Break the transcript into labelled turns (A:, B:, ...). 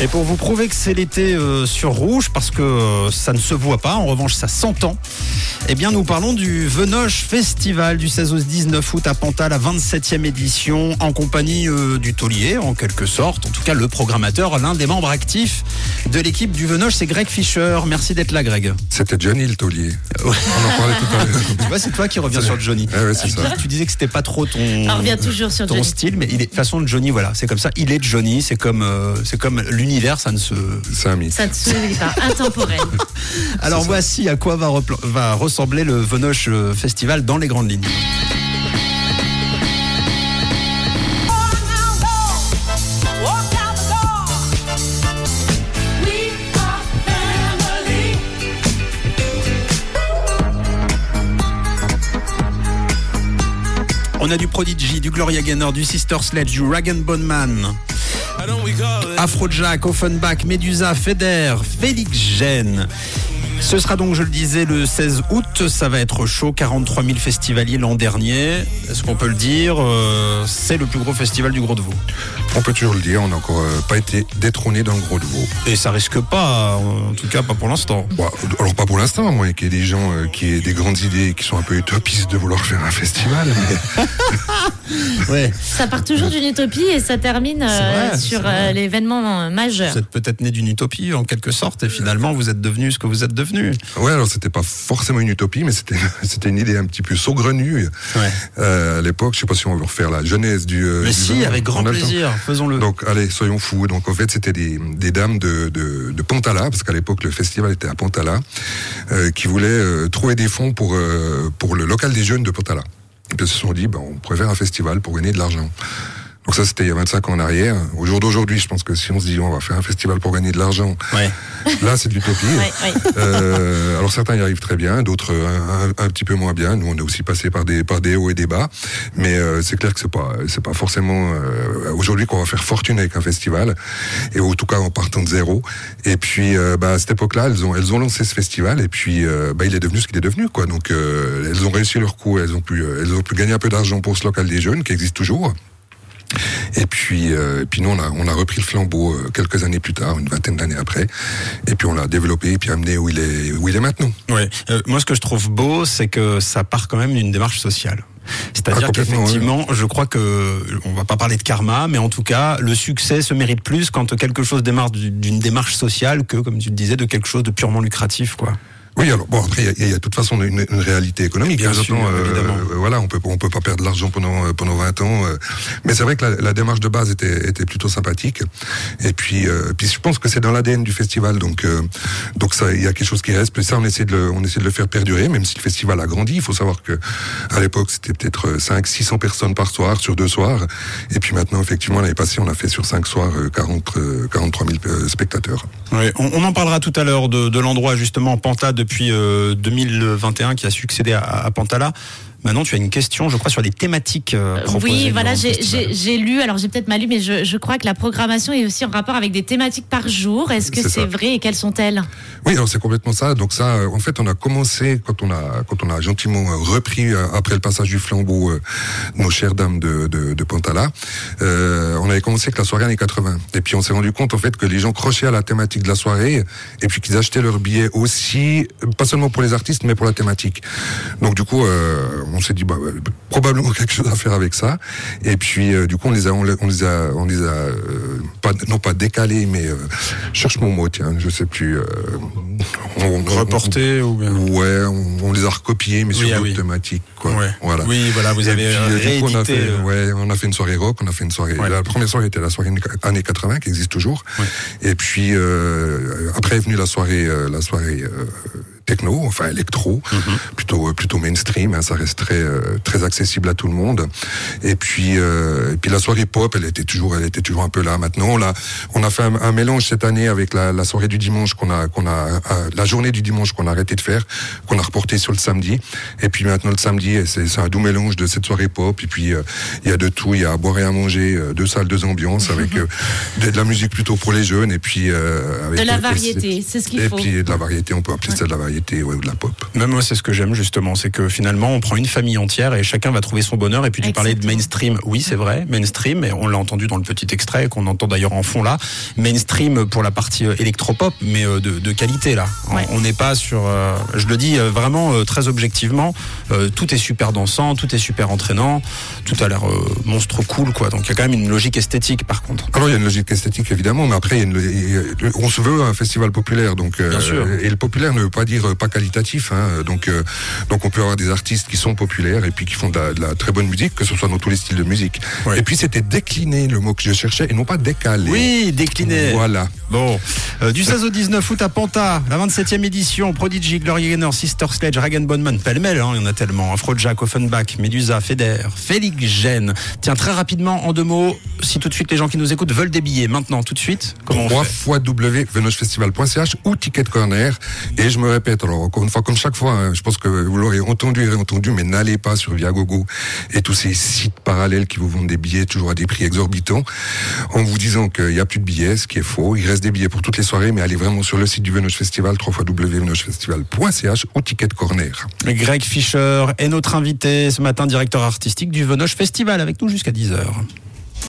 A: Et pour vous prouver que c'est l'été euh, sur Rouge, parce que euh, ça ne se voit pas, en revanche ça s'entend, eh bien nous parlons du Venoche Festival du 16 au 19 août à Pantal, la 27e édition, en compagnie euh, du taulier, en quelque sorte, en tout cas le programmateur, l'un des membres actifs de l'équipe du Venoche, c'est Greg Fischer. Merci d'être là Greg.
B: C'était Johnny le taulier.
A: Ouais.
B: On en parlait tout à l'heure.
A: Tu vois, c'est toi qui reviens sur Johnny.
B: Ouais, ouais, c'est
A: tu,
B: ça.
A: tu disais que c'était pas trop ton,
C: On revient toujours sur
A: ton
C: Johnny.
A: style, mais il est, de toute façon Johnny, voilà, c'est comme ça, il est Johnny, c'est comme, euh, c'est comme l'univers, ça ne se,
B: C'est un mythe.
C: Ça ne se pas. Intemporel.
A: Alors voici à quoi va, va ressembler le Venoche euh, Festival dans les grandes lignes. On a du Prodigy, du Gloria Gaynor, du Sister Sledge, du Rag and Bone Man, Afrojack, Offenbach, Medusa, Feder, Félix Gênes. Ce sera donc, je le disais, le 16 août. Ça va être chaud. 43 000 festivaliers l'an dernier. Est-ce qu'on peut le dire euh, C'est le plus gros festival du Gros de Vaud.
B: On peut toujours le dire, on n'a encore euh, pas été détrôné dans le gros de veau.
A: Et ça risque pas, en tout cas pas pour l'instant.
B: Bon, alors pas pour l'instant, à moins qu'il y ait des gens euh, qui aient des grandes idées, qui sont un peu utopistes de vouloir faire un festival. mais-
A: Ouais.
C: Ça part toujours d'une utopie et ça termine euh,
A: vrai,
C: sur euh, l'événement majeur.
A: Vous êtes peut-être né d'une utopie en quelque sorte, et finalement vous êtes devenu ce que vous êtes devenu.
B: Ouais, alors c'était pas forcément une utopie, mais c'était c'était une idée un petit peu saugrenue.
A: Ouais.
B: Euh, à l'époque, je sais pas si on veut refaire la genèse du. euh,
A: Mais
B: du
A: si,
B: vin.
A: avec grand plaisir, faisons-le.
B: Donc, allez, soyons fous. Donc, en fait, c'était des, des dames de, de, de Pontala, parce qu'à l'époque, le festival était à Pontala, euh, qui voulaient trouver des fonds pour, pour le local des jeunes de Pontala. Et puis, elles se sont dit, ben, on faire un festival pour gagner de l'argent. Donc ça, c'était il y a 25 ans en arrière. Au jour d'aujourd'hui, je pense que si on se dit, on va faire un festival pour gagner de l'argent,
A: Ouais.
B: là, c'est de l'utopie.
C: Ouais, ouais.
B: Euh, alors certains y arrivent très bien, d'autres un, un petit peu moins bien. Nous, on est aussi passé par des par des hauts et des bas, mais euh, c'est clair que c'est pas c'est pas forcément euh, aujourd'hui qu'on va faire fortune avec un festival, et en tout cas en partant de zéro. Et puis euh, bah, à cette époque-là, elles ont elles ont lancé ce festival, et puis euh, bah, il est devenu ce qu'il est devenu, quoi. Donc euh, elles ont réussi leur coup, elles ont pu elles ont pu gagner un peu d'argent pour ce local des jeunes qui existe toujours. Et puis, euh, et puis nous, on a, on a repris le flambeau euh, quelques années plus tard, une vingtaine d'années après. Et puis on l'a développé et puis amené où il est, où il est maintenant.
A: Ouais. Euh, moi, ce que je trouve beau, c'est que ça part quand même d'une démarche sociale. C'est-à-dire
B: Ah,
A: qu'effectivement, je crois que on va pas parler de karma, mais en tout cas, le succès se mérite plus quand quelque chose démarre du- d'une démarche sociale que, comme tu le disais, de quelque chose de purement lucratif, quoi.
B: Oui, alors bon après il y y, a de toute façon une, une réalité économique.
A: Bien
B: hein,
A: sûr,
B: j'entends,
A: évidemment.
B: voilà, on peut on peut pas perdre de l'argent pendant euh, pendant 20 ans, euh, mais c'est vrai que la, la démarche de base était était plutôt sympathique. Et puis euh, puis je pense que c'est dans l'ADN du festival, donc euh, donc ça il y a quelque chose qui reste. Puis ça on essaie de le, on essaie de le faire perdurer, même si le festival a grandi. Il faut savoir que à l'époque c'était peut-être 5 600 personnes par soir sur deux soirs, et puis maintenant effectivement l'année passée on a fait sur cinq soirs euh, 40 euh, 43 000 euh, spectateurs.
A: Ouais, on, on en parlera tout à l'heure de, de l'endroit justement Panta depuis euh, 2021 qui a succédé à Pantala. Maintenant, tu as une question, je crois, sur les thématiques euh, proposées
C: Oui, voilà, j'ai-
A: festival.
C: j'ai j'ai lu, alors j'ai peut-être mal lu, mais je, je crois que la programmation est aussi en rapport avec des thématiques par jour. Est-ce que
B: C'est
C: vrai et quelles sont-elles?
B: Oui, alors c'est complètement ça. Donc ça, euh, en fait, on a commencé quand on a quand on a gentiment euh, repris euh, après le passage du flambeau euh, nos chères dames de de, de Pantala. Euh, on avait commencé avec la soirée années 80. Et puis on s'est rendu compte en fait que les gens crochaient à la thématique de la soirée et puis qu'ils achetaient leurs billets aussi, euh, pas seulement pour les artistes, mais pour la thématique. Donc du coup, euh, on s'est dit bah, euh, probablement quelque chose à faire avec ça. Et puis euh, du coup, on les a on les on les a on les a euh, pas non pas décalés, mais euh, cherche mon mot, tiens, je sais plus. on-
A: Reporté ou bien
B: Ouais, on, on les a recopiés, mais
A: Oui,
B: sur
A: ah
B: d'autres
A: oui.
B: thématiques. Quoi.
A: Ouais.
B: Voilà.
A: Oui, voilà, vous avez
B: puis, coup, on a fait, ouais, on a fait une soirée rock, on a fait une soirée.
A: Ouais.
B: La première soirée était la soirée années 80 qui existe toujours. Et puis après est venue la soirée, la soirée techno, enfin électro,
A: Mhm.
B: plutôt euh, plutôt mainstream. hein, ça reste très euh, très accessible à tout le monde. Et puis euh, et puis la soirée pop, elle était toujours elle était toujours un peu là. Maintenant, on a on a fait un, un mélange cette année avec la, la soirée du dimanche qu'on a qu'on a euh, la journée du dimanche qu'on a arrêté de faire, qu'on a reporté sur le samedi. Et puis maintenant le samedi, c'est c'est un doux mélange de cette soirée pop. Et puis euh, il y a de tout, il y a à boire et à manger, euh, deux salles, deux ambiances avec euh, de, la musique plutôt pour les jeunes et puis euh, avec
C: De la
B: et
C: variété, c'est ce qu'il
B: et
C: faut.
B: puis de la variété, on peut appeler ça de la variété. Variété ou de la pop.
A: Même moi, c'est ce que j'aime justement, c'est que finalement, on prend une famille entière et chacun va trouver son bonheur. Et puis tu parlais de mainstream, oui, c'est vrai, mainstream, et on l'a entendu dans le petit extrait qu'on entend d'ailleurs en fond là. Mainstream pour la partie euh, électropop, mais euh, de, qualité là. On n'est pas sur, euh, je le dis vraiment très objectivement, tout est super dansant, tout est super entraînant, tout a l'air monstre cool quoi. Donc il y a quand même une logique esthétique par contre.
B: Alors il y a une logique esthétique évidemment, mais après on se veut un festival populaire, donc et le populaire ne veut pas dire pas qualitatif. Hein, donc donc on peut avoir des artistes qui sont populaires et puis qui font de la, très bonne musique, que ce soit dans tous les styles de musique. Et puis c'était décliner le mot que je cherchais et non pas décaler.
A: Oui, décliner.
B: Voilà.
A: Bon, euh, du 16 au 19 août à Panta, la 27e édition, Prodigy, Gloria Gaynor, Sister Sledge, Ragan Bonman, pêle-mêle, hein, il y en a tellement. Afrojack, Offenbach, Medusa, Feder, Félix Gêne. Tiens, très rapidement, en deux mots, si tout de suite les gens qui nous écoutent veulent des billets, maintenant, tout de suite,
B: comment on fait? fois www.venochfestival.ch ou Ticket Corner. Et je me répète, alors encore une fois, comme chaque fois, hein, je pense que vous l'aurez entendu et entendu, mais n'allez pas sur Viagogo et tous ces sites parallèles qui vous vendent des billets toujours à des prix exorbitants en vous disant qu'il n'y a plus de billets, ce qui est faux. Il reste des billets pour toutes les soirées, mais allez vraiment sur le site du Venoche Festival, www.venochefestival.ch ou Ticket Corner.
A: Greg Fischer est notre invité ce matin, directeur artistique du Venoche Festival, avec nous jusqu'à 10h.